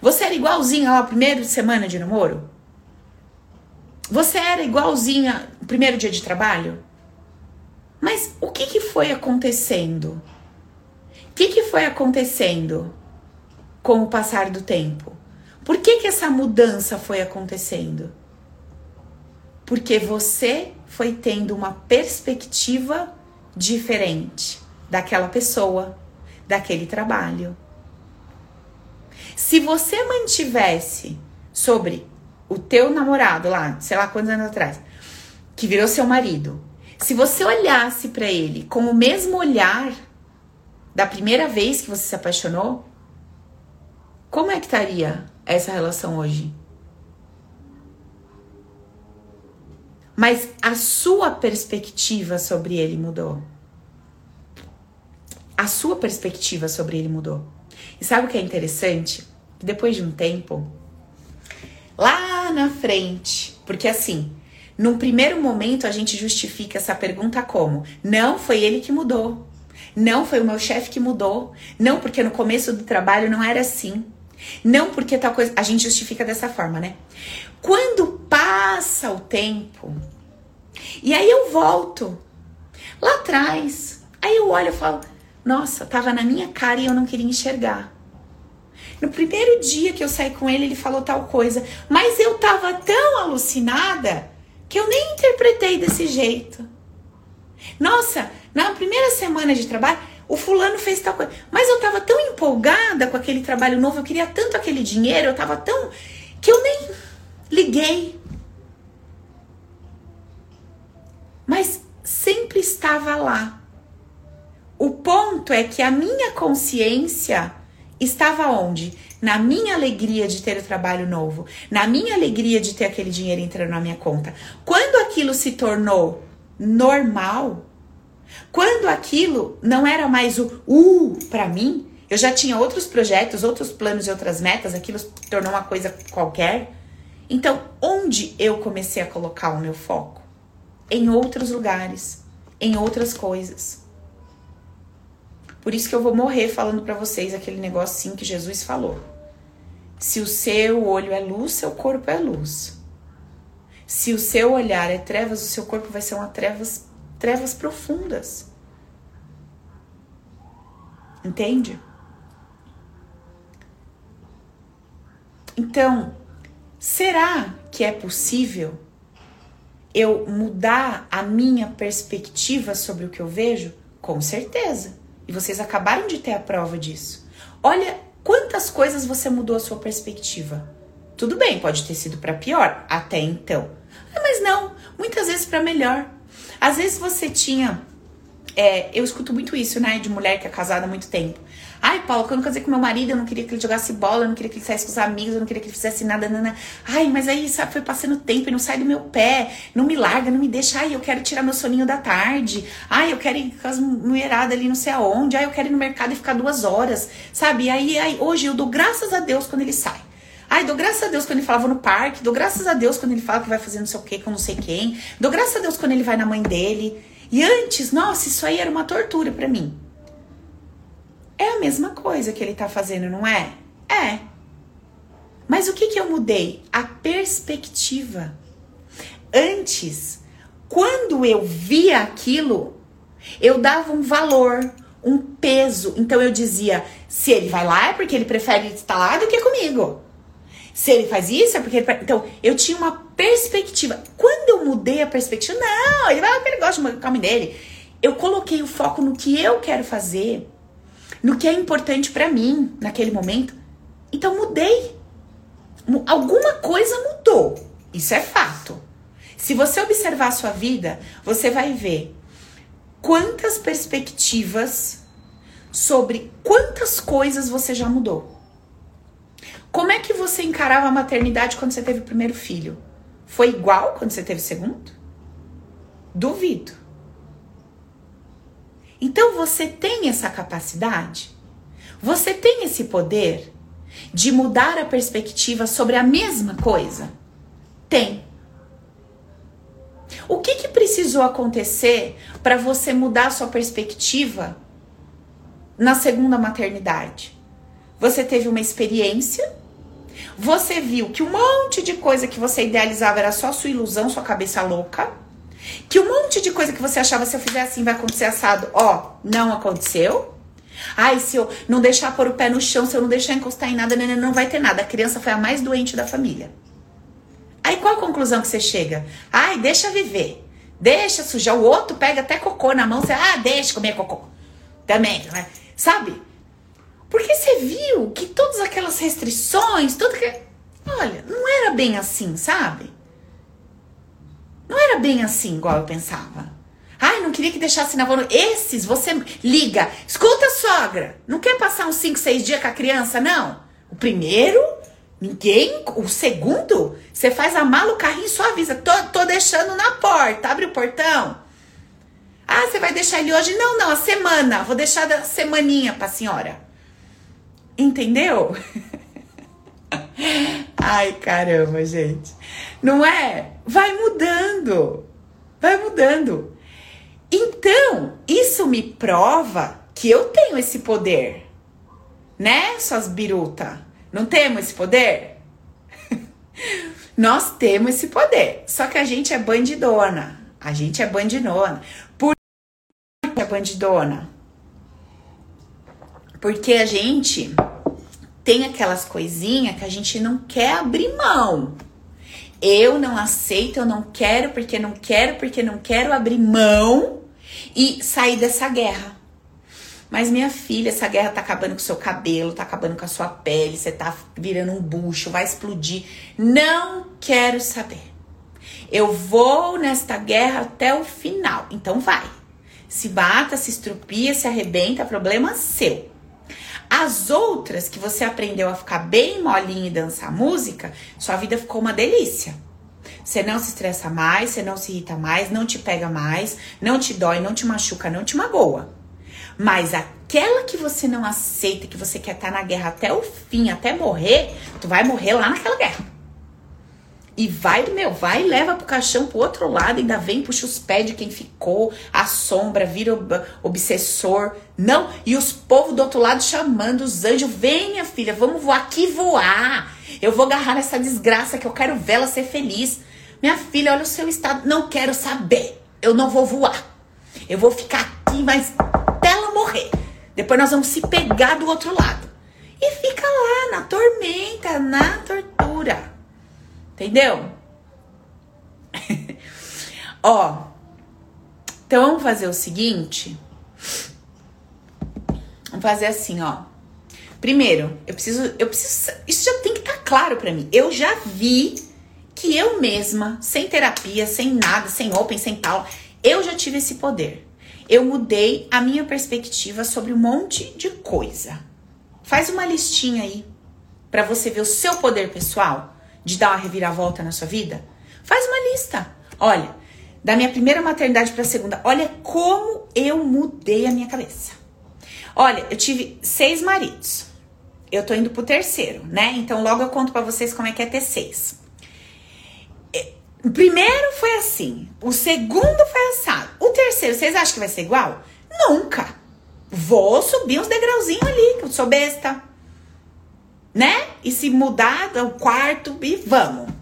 Você era igualzinho lá primeira semana de namoro? Você era igualzinha no primeiro dia de trabalho? Mas o que, que foi acontecendo? O que, que foi acontecendo com o passar do tempo? Por que, que essa mudança foi acontecendo? Porque você foi tendo uma perspectiva diferente daquela pessoa, daquele trabalho. Se você mantivesse sobre o teu namorado lá, sei lá quantos anos atrás, que virou seu marido, se você olhasse para ele com o mesmo olhar da primeira vez que você se apaixonou, como é que estaria essa relação hoje? Mas a sua perspectiva sobre ele mudou. A sua perspectiva sobre ele mudou. E sabe o que é interessante? Depois de um tempo, lá na frente. Porque assim, num primeiro momento a gente justifica essa pergunta como: não foi ele que mudou. Não foi o meu chefe que mudou. Não porque no começo do trabalho não era assim. Não porque tal coisa. A gente justifica dessa forma, né? Quando passa o tempo, e aí eu volto lá atrás, aí eu olho e falo: nossa, tava na minha cara e eu não queria enxergar. No primeiro dia que eu saí com ele, ele falou tal coisa, mas eu tava tão alucinada que eu nem interpretei desse jeito. Nossa, na primeira semana de trabalho, o fulano fez tal coisa, mas eu tava tão empolgada com aquele trabalho novo, eu queria tanto aquele dinheiro, eu tava tão que eu nem liguei. Mas sempre estava lá. O ponto é que a minha consciência estava onde? Na minha alegria de ter o trabalho novo, na minha alegria de ter aquele dinheiro entrando na minha conta. Quando aquilo se tornou normal, quando aquilo não era mais o uh para mim, eu já tinha outros projetos, outros planos e outras metas, aquilo se tornou uma coisa qualquer. Então, onde eu comecei a colocar o meu foco? Em outros lugares, em outras coisas. Por isso que eu vou morrer falando para vocês aquele negocinho que Jesus falou. Se o seu olho é luz, seu corpo é luz. Se o seu olhar é trevas, o seu corpo vai ser uma trevas, trevas profundas. Entende? Então, será que é possível eu mudar a minha perspectiva sobre o que eu vejo? Com certeza. E vocês acabaram de ter a prova disso. Olha quantas coisas você mudou a sua perspectiva. Tudo bem, pode ter sido para pior até então. Ah, mas não, muitas vezes para melhor. Às vezes você tinha é, eu escuto muito isso, né? De mulher que é casada há muito tempo. Ai, Paulo, quando eu casei com meu marido, eu não queria que ele jogasse bola, eu não queria que ele saísse com os amigos, eu não queria que ele fizesse nada, nada. Ai, mas aí, sabe, foi passando tempo e não sai do meu pé, não me larga, não me deixa. Ai, eu quero tirar meu soninho da tarde. Ai, eu quero ir com as mulheradas ali não sei aonde. Ai, eu quero ir no mercado e ficar duas horas, sabe? E aí, aí, hoje eu dou graças a Deus quando ele sai. Ai, dou graças a Deus quando ele falava no parque, dou graças a Deus quando ele fala que vai fazer não sei o que com não sei quem, dou graças a Deus quando ele vai na mãe dele. E antes, nossa, isso aí era uma tortura para mim. É a mesma coisa que ele tá fazendo, não é? É. Mas o que que eu mudei? A perspectiva. Antes, quando eu via aquilo, eu dava um valor, um peso. Então eu dizia: se ele vai lá é porque ele prefere estar lá do que comigo. Se ele faz isso, é porque ele. Então, eu tinha uma perspectiva. Quando eu mudei a perspectiva, não, ele vai porque ele gosta caminho dele. Eu coloquei o foco no que eu quero fazer, no que é importante para mim naquele momento. Então, mudei. Alguma coisa mudou. Isso é fato. Se você observar a sua vida, você vai ver quantas perspectivas sobre quantas coisas você já mudou. Como é que você encarava a maternidade quando você teve o primeiro filho? Foi igual quando você teve o segundo? Duvido. Então você tem essa capacidade? Você tem esse poder de mudar a perspectiva sobre a mesma coisa? Tem. O que, que precisou acontecer para você mudar sua perspectiva na segunda maternidade? Você teve uma experiência você viu que um monte de coisa que você idealizava era só sua ilusão, sua cabeça louca. Que um monte de coisa que você achava se eu fizer assim vai acontecer assado, ó, não aconteceu. Ai, se eu não deixar pôr o pé no chão, se eu não deixar encostar em nada, não vai ter nada. A criança foi a mais doente da família. Aí qual a conclusão que você chega? Ai, deixa viver. Deixa sujar. O outro pega até cocô na mão. Você, ah, deixa comer cocô. Também, né? sabe? Porque você viu que todas aquelas restrições, tudo que. Olha, não era bem assim, sabe? Não era bem assim, igual eu pensava. Ai, não queria que deixasse na mão. Esses, você liga. Escuta, sogra. Não quer passar uns 5, 6 dias com a criança, não? O primeiro, ninguém. O segundo, você faz a mala, o carrinho só avisa. Tô, tô deixando na porta. Abre o portão. Ah, você vai deixar ele hoje? Não, não, a semana. Vou deixar a semaninha pra senhora. Entendeu? Ai, caramba, gente. Não é? Vai mudando. Vai mudando. Então, isso me prova que eu tenho esse poder. Né, suas biruta? Não temos esse poder? Nós temos esse poder. Só que a gente é bandidona. A gente é bandidona. Por que é bandidona? Porque a gente tem aquelas coisinhas que a gente não quer abrir mão. Eu não aceito, eu não quero, porque não quero, porque não quero abrir mão e sair dessa guerra. Mas minha filha, essa guerra tá acabando com o seu cabelo, tá acabando com a sua pele, você tá virando um bucho, vai explodir. Não quero saber. Eu vou nesta guerra até o final. Então vai. Se bata, se estrupia, se arrebenta, problema seu. As outras que você aprendeu a ficar bem molinho e dançar música, sua vida ficou uma delícia. Você não se estressa mais, você não se irrita mais, não te pega mais, não te dói, não te machuca, não te magoa. Mas aquela que você não aceita, que você quer estar na guerra até o fim, até morrer, tu vai morrer lá naquela guerra. E vai, meu, vai e leva pro caixão pro outro lado, ainda vem, puxa os pés de quem ficou, assombra, vira obsessor. Não, e os povos do outro lado chamando os anjos, venha filha, vamos voar aqui voar. Eu vou agarrar nessa desgraça que eu quero vê-la ser feliz. Minha filha, olha o seu estado, não quero saber. Eu não vou voar. Eu vou ficar aqui, mas até ela morrer. Depois nós vamos se pegar do outro lado. E fica lá na tormenta, na tortura. Entendeu? ó. Então vamos fazer o seguinte. Vamos fazer assim, ó. Primeiro, eu preciso, eu preciso, isso já tem que estar tá claro para mim. Eu já vi que eu mesma, sem terapia, sem nada, sem open, sem tal, eu já tive esse poder eu mudei a minha perspectiva sobre um monte de coisa. Faz uma listinha aí para você ver o seu poder pessoal de dar uma reviravolta na sua vida. Faz uma lista. Olha, da minha primeira maternidade para a segunda, olha como eu mudei a minha cabeça. Olha, eu tive seis maridos. Eu tô indo pro terceiro, né? Então logo eu conto para vocês como é que é ter seis. O primeiro foi assim, o segundo foi assado. O terceiro, vocês acham que vai ser igual? Nunca. Vou subir uns degrauzinhos ali, que eu sou besta. Né? E se mudar o quarto e vamos.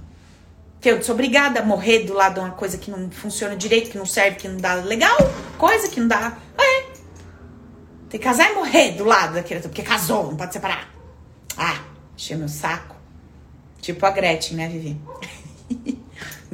Que eu sou obrigada a morrer do lado de uma coisa que não funciona direito, que não serve, que não dá legal, coisa que não dá. É. Tem que casar e morrer do lado daquele, porque casou, não pode separar. Ah, encheu meu saco. Tipo a Gretchen, né, Vivi?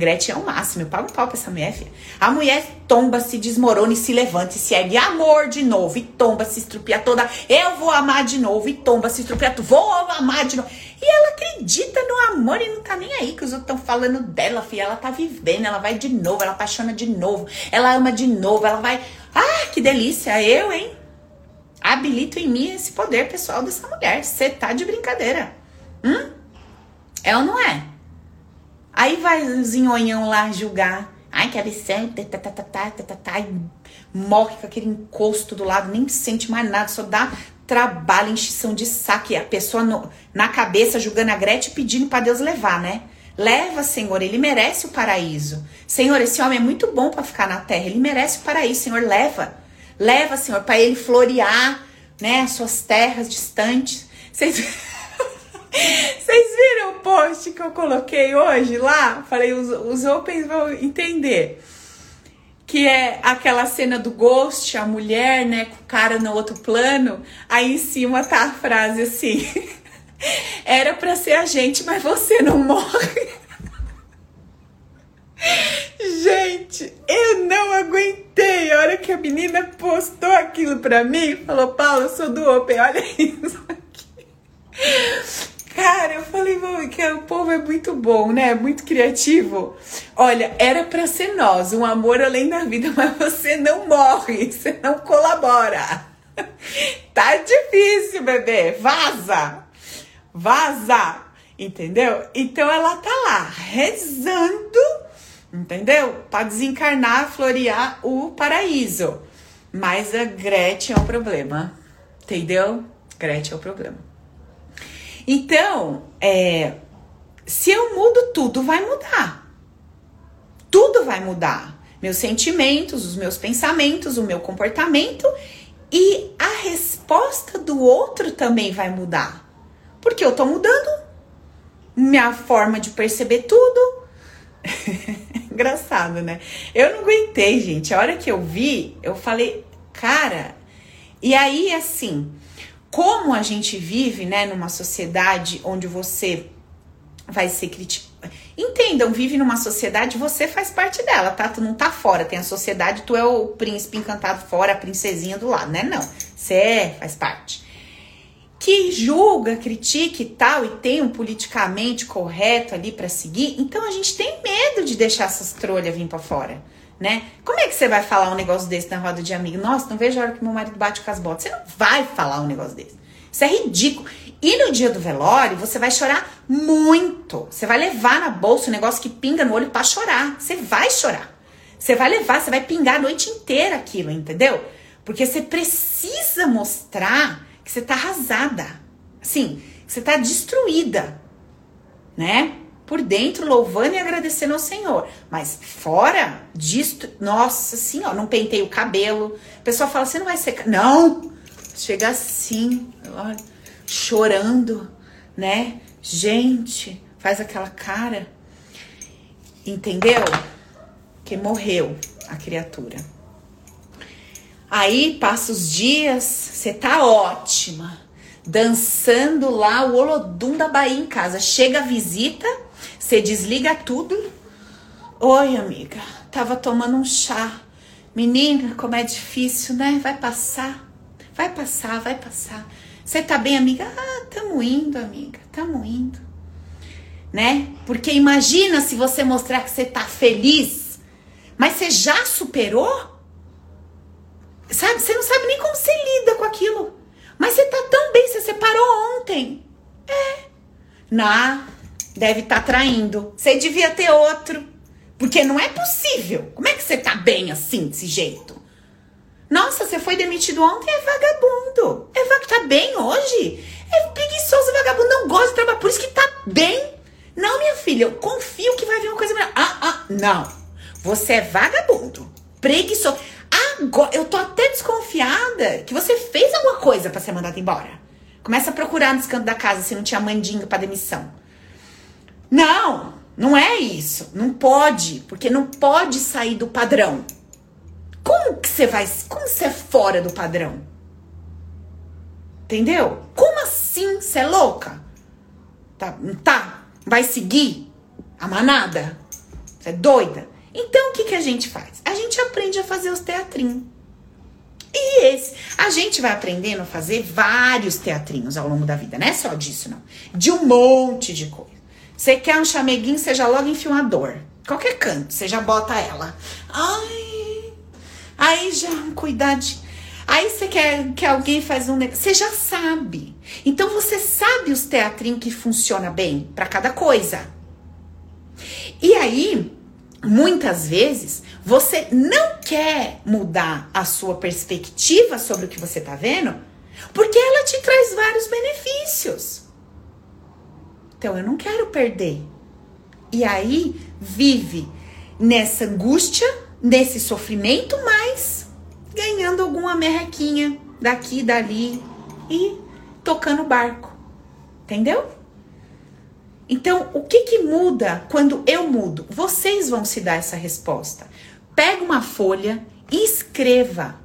Gretchen é o máximo, eu pago um pau pra essa mulher, filha. A mulher tomba, se desmorona e se levanta e se ergue. Amor de novo, e tomba, se estrupia toda. Eu vou amar de novo, e tomba, se estrupia tudo. Vou amar de novo. E ela acredita no amor e não tá nem aí que os outros estão falando dela, filha. Ela tá vivendo, ela vai de novo, ela apaixona de novo, ela ama de novo, ela vai. Ah, que delícia, eu, hein? Habilito em mim esse poder pessoal dessa mulher. Você tá de brincadeira. Hum? É ou não é? Aí vai o zinhonhão lá julgar. Ai, que absurdo, tá, tá, tá, tá, tá, tá, tá, e morre com aquele encosto do lado, nem sente mais nada, só dá trabalho, enchição de saco. A pessoa no, na cabeça julgando a Gretchen pedindo para Deus levar, né? Leva, Senhor, ele merece o paraíso. Senhor, esse homem é muito bom para ficar na terra, ele merece o paraíso, Senhor, leva. Leva, Senhor, para ele florear, né, as suas terras distantes. Vocês Vocês post que eu coloquei hoje lá? Falei, os, os Opens vão entender. Que é aquela cena do Ghost, a mulher, né, com o cara no outro plano. Aí em cima tá a frase assim: Era pra ser a gente, mas você não morre. Gente, eu não aguentei. A hora que a menina postou aquilo pra mim, falou: Paulo, eu sou do Open, olha isso aqui. Cara, eu falei, que o povo é muito bom, né? Muito criativo. Olha, era para ser nós, um amor além da vida, mas você não morre, você não colabora. Tá difícil, bebê. Vaza. Vaza. Entendeu? Então ela tá lá rezando, entendeu? Para desencarnar, florear o paraíso. Mas a Gretchen é o problema. Entendeu? Gretchen é o problema. Então, é, se eu mudo, tudo vai mudar. Tudo vai mudar. Meus sentimentos, os meus pensamentos, o meu comportamento e a resposta do outro também vai mudar. Porque eu tô mudando minha forma de perceber tudo. Engraçado, né? Eu não aguentei, gente. A hora que eu vi, eu falei, cara. E aí, assim, como a gente vive, né, numa sociedade onde você vai ser criticado. Entendam, vive numa sociedade, você faz parte dela, tá? Tu não tá fora, tem a sociedade, tu é o príncipe encantado fora, a princesinha do lado, né? Não, você é, faz parte. Que julga, critica e tal, e tem um politicamente correto ali para seguir, então a gente tem medo de deixar essas trolhas vir para fora né? Como é que você vai falar um negócio desse na roda de amigo? Nossa, não vejo a hora que meu marido bate com as botas. Você não vai falar um negócio desse. Isso é ridículo. E no dia do velório, você vai chorar muito. Você vai levar na bolsa um negócio que pinga no olho para chorar. Você vai chorar. Você vai levar, você vai pingar a noite inteira aquilo, entendeu? Porque você precisa mostrar que você tá arrasada. Assim, que você tá destruída, né? Por dentro louvando e agradecendo ao Senhor. Mas fora disto, nossa senhora, não pentei o cabelo. A pessoa fala, você não vai secar. Não! Chega assim, olha, chorando, né? Gente, faz aquela cara. Entendeu? Que morreu a criatura. Aí passa os dias, você tá ótima, dançando lá o Olodum da Bahia em casa. Chega a visita, você desliga tudo. Oi, amiga. Tava tomando um chá. Menina, como é difícil, né? Vai passar. Vai passar, vai passar. Você tá bem, amiga? Ah, tamo indo, amiga. Tamo indo. Né? Porque imagina se você mostrar que você tá feliz, mas você já superou? sabe? Você não sabe nem como você lida com aquilo. Mas você tá tão bem, você separou ontem. É. Na, deve estar tá traindo. Você devia ter outro. Porque não é possível. Como é que você tá bem assim, desse jeito? Nossa, você foi demitido ontem, é vagabundo. É vagabundo. Tá bem hoje? É preguiçoso, vagabundo. Não gosta de trabalhar, por isso que tá bem. Não, minha filha, eu confio que vai vir uma coisa melhor. Ah, ah, não. Você é vagabundo. Preguiçoso. Agora, eu tô até desconfiada que você fez alguma coisa para ser mandado embora. Começa a procurar nos cantos da casa se não tinha mandinga para demissão. Não, não é isso. Não pode, porque não pode sair do padrão. Como que você vai, como você é fora do padrão? Entendeu? Como assim? Você é louca? Tá, tá? Vai seguir a manada? Você é doida? Então o que, que a gente faz? A gente aprende a fazer os teatrinhos. E esse, a gente vai aprendendo a fazer vários teatrinhos ao longo da vida, não é só disso, não. De um monte de coisa. Você quer um chameguinho, já logo enfia uma dor. Qualquer canto, você já bota ela. Ai, aí já cuidado. Aí você quer que alguém faz um negócio, você já sabe. Então você sabe os teatrinhos que funciona bem para cada coisa. E aí, muitas vezes você não quer mudar a sua perspectiva sobre o que você está vendo, porque ela te traz vários benefícios. Então eu não quero perder. E aí vive nessa angústia, nesse sofrimento, mas ganhando alguma merrequinha daqui, dali e tocando o barco. Entendeu? Então, o que que muda quando eu mudo? Vocês vão se dar essa resposta. Pega uma folha e escreva.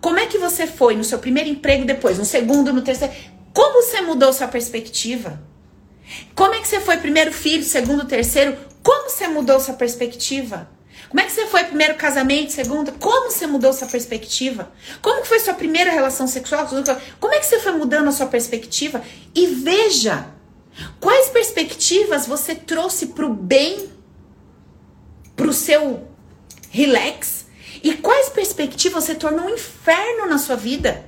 Como é que você foi no seu primeiro emprego, depois no segundo, no terceiro? Como você mudou sua perspectiva? Como é que você foi primeiro filho, segundo, terceiro? Como você mudou sua perspectiva? Como é que você foi primeiro casamento, segundo? Como você mudou sua perspectiva? Como foi sua primeira relação sexual? Como é que você foi mudando a sua perspectiva? E veja Quais perspectivas você trouxe para o bem, para o seu relax? E quais perspectivas você tornou um inferno na sua vida?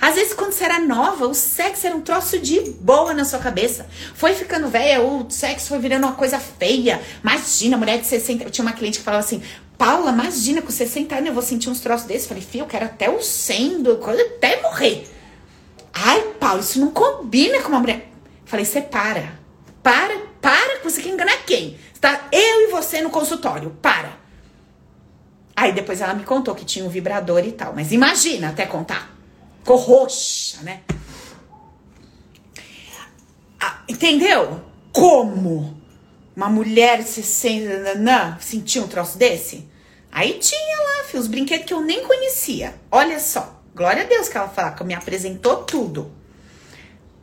Às vezes, quando você era nova, o sexo era um troço de boa na sua cabeça. Foi ficando velha, o sexo foi virando uma coisa feia. Imagina, mulher de 60. Eu tinha uma cliente que falava assim: Paula, imagina, com 60 anos eu vou sentir uns troços desses. Falei, filho, eu quero até o 100, até morrer. Ai, Paula, isso não combina com uma mulher. Falei, você para. Para, para, você quer enganar quem? Está eu e você no consultório, para. Aí depois ela me contou que tinha um vibrador e tal. Mas imagina até contar. Ficou roxa, né? Ah, entendeu? Como uma mulher se sente, sentia um troço desse? Aí tinha lá, filho, os brinquedos que eu nem conhecia. Olha só. Glória a Deus que ela falou, que me apresentou tudo.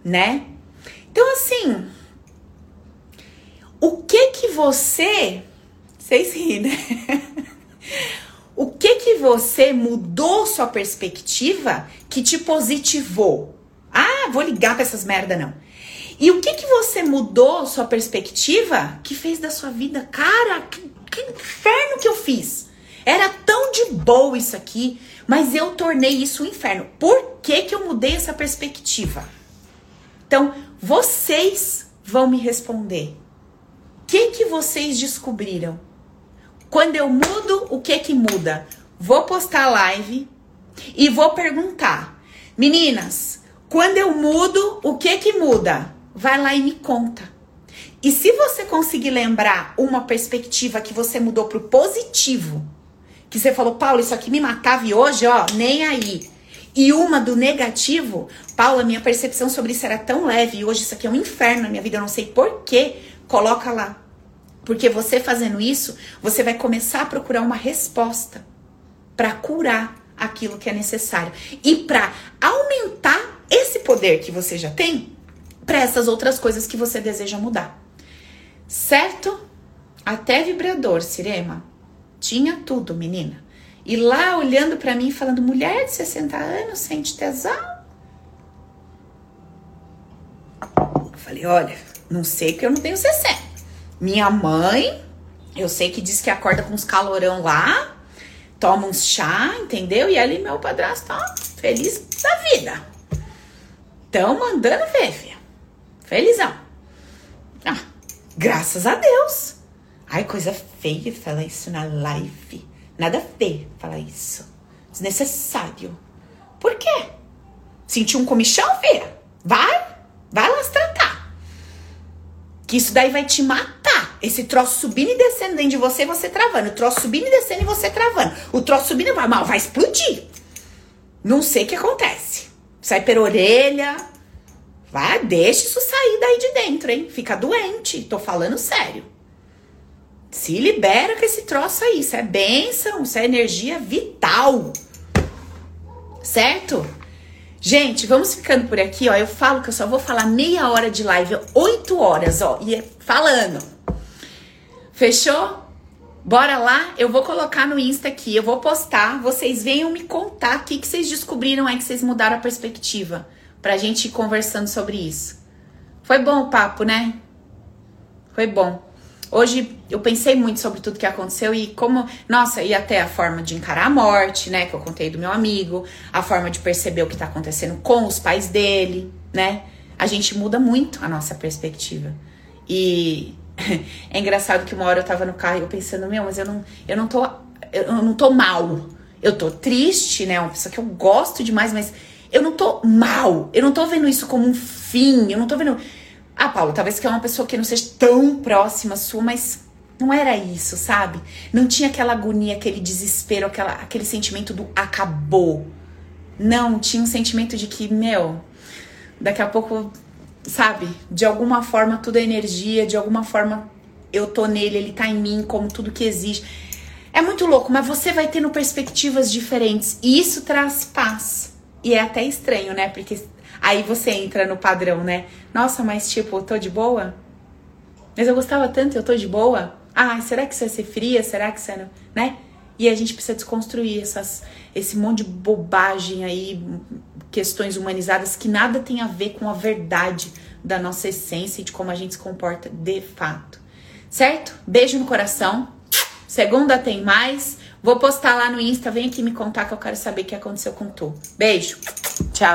Né? Então, assim, o que que você. Vocês riem, né? o que que você mudou sua perspectiva que te positivou? Ah, vou ligar pra essas merda, não. E o que que você mudou sua perspectiva que fez da sua vida? Cara, que, que inferno que eu fiz! Era tão de boa isso aqui, mas eu tornei isso um inferno. Por que que eu mudei essa perspectiva? Então, vocês vão me responder. O que que vocês descobriram? Quando eu mudo, o que que muda? Vou postar live e vou perguntar. Meninas, quando eu mudo, o que que muda? Vai lá e me conta. E se você conseguir lembrar uma perspectiva que você mudou pro positivo, que você falou, Paulo, isso aqui me matava e hoje, ó, nem aí e uma do negativo, Paula, minha percepção sobre isso era tão leve e hoje isso aqui é um inferno na minha vida, eu não sei porquê, coloca lá. Porque você fazendo isso, você vai começar a procurar uma resposta para curar aquilo que é necessário e para aumentar esse poder que você já tem para essas outras coisas que você deseja mudar. Certo? Até vibrador, Cirema. Tinha tudo, menina. E lá olhando para mim falando: mulher de 60 anos sente tesão? Eu falei: olha, não sei que eu não tenho 60. Minha mãe, eu sei que diz que acorda com os calorão lá. toma um chá, entendeu? E ali meu padrasto tá feliz da vida. Tão mandando ver, filha. Felizão. Ah, graças a Deus. Ai, coisa feia falar isso na live. Nada ver falar isso. Desnecessário. Por quê? Sentiu um comichão, filha? Vai, vai lá se tratar. Que isso daí vai te matar. Esse troço subindo e descendo dentro de você, você travando. O troço subindo e descendo e você travando. O troço subindo vai, mal, vai explodir. Não sei o que acontece. Sai pela orelha. Vai, deixa isso sair daí de dentro, hein? Fica doente. Tô falando sério. Se libera com esse troço aí. Isso é bênção, isso é energia vital. Certo? Gente, vamos ficando por aqui, ó. Eu falo que eu só vou falar meia hora de live, oito horas, ó. E é falando. Fechou? Bora lá, eu vou colocar no Insta aqui, eu vou postar, vocês venham me contar o que, que vocês descobriram aí que vocês mudaram a perspectiva, pra gente ir conversando sobre isso. Foi bom o papo, né? Foi bom. Hoje eu pensei muito sobre tudo que aconteceu e como, nossa, e até a forma de encarar a morte, né, que eu contei do meu amigo, a forma de perceber o que tá acontecendo com os pais dele, né? A gente muda muito a nossa perspectiva. E é engraçado que uma hora eu tava no carro e eu pensando, meu, mas eu não, eu não tô, eu não tô mal. Eu tô triste, né? Uma pessoa que eu gosto demais, mas eu não tô mal. Eu não tô vendo isso como um fim. Eu não tô vendo ah, Paulo, talvez que é uma pessoa que não seja tão próxima sua, mas não era isso, sabe? Não tinha aquela agonia, aquele desespero, aquela, aquele sentimento do acabou. Não, tinha um sentimento de que, meu, daqui a pouco, sabe? De alguma forma tudo é energia, de alguma forma eu tô nele, ele tá em mim, como tudo que existe. É muito louco, mas você vai tendo perspectivas diferentes e isso traz paz. E é até estranho, né? Porque Aí você entra no padrão, né? Nossa, mas tipo, eu tô de boa? Mas eu gostava tanto, eu tô de boa? Ah, será que isso vai ser fria? Será que você não. Né? E a gente precisa desconstruir essas, esse monte de bobagem aí, questões humanizadas que nada tem a ver com a verdade da nossa essência e de como a gente se comporta de fato. Certo? Beijo no coração. Segunda tem mais. Vou postar lá no Insta. Vem aqui me contar que eu quero saber o que aconteceu com tu. Beijo. Tchau.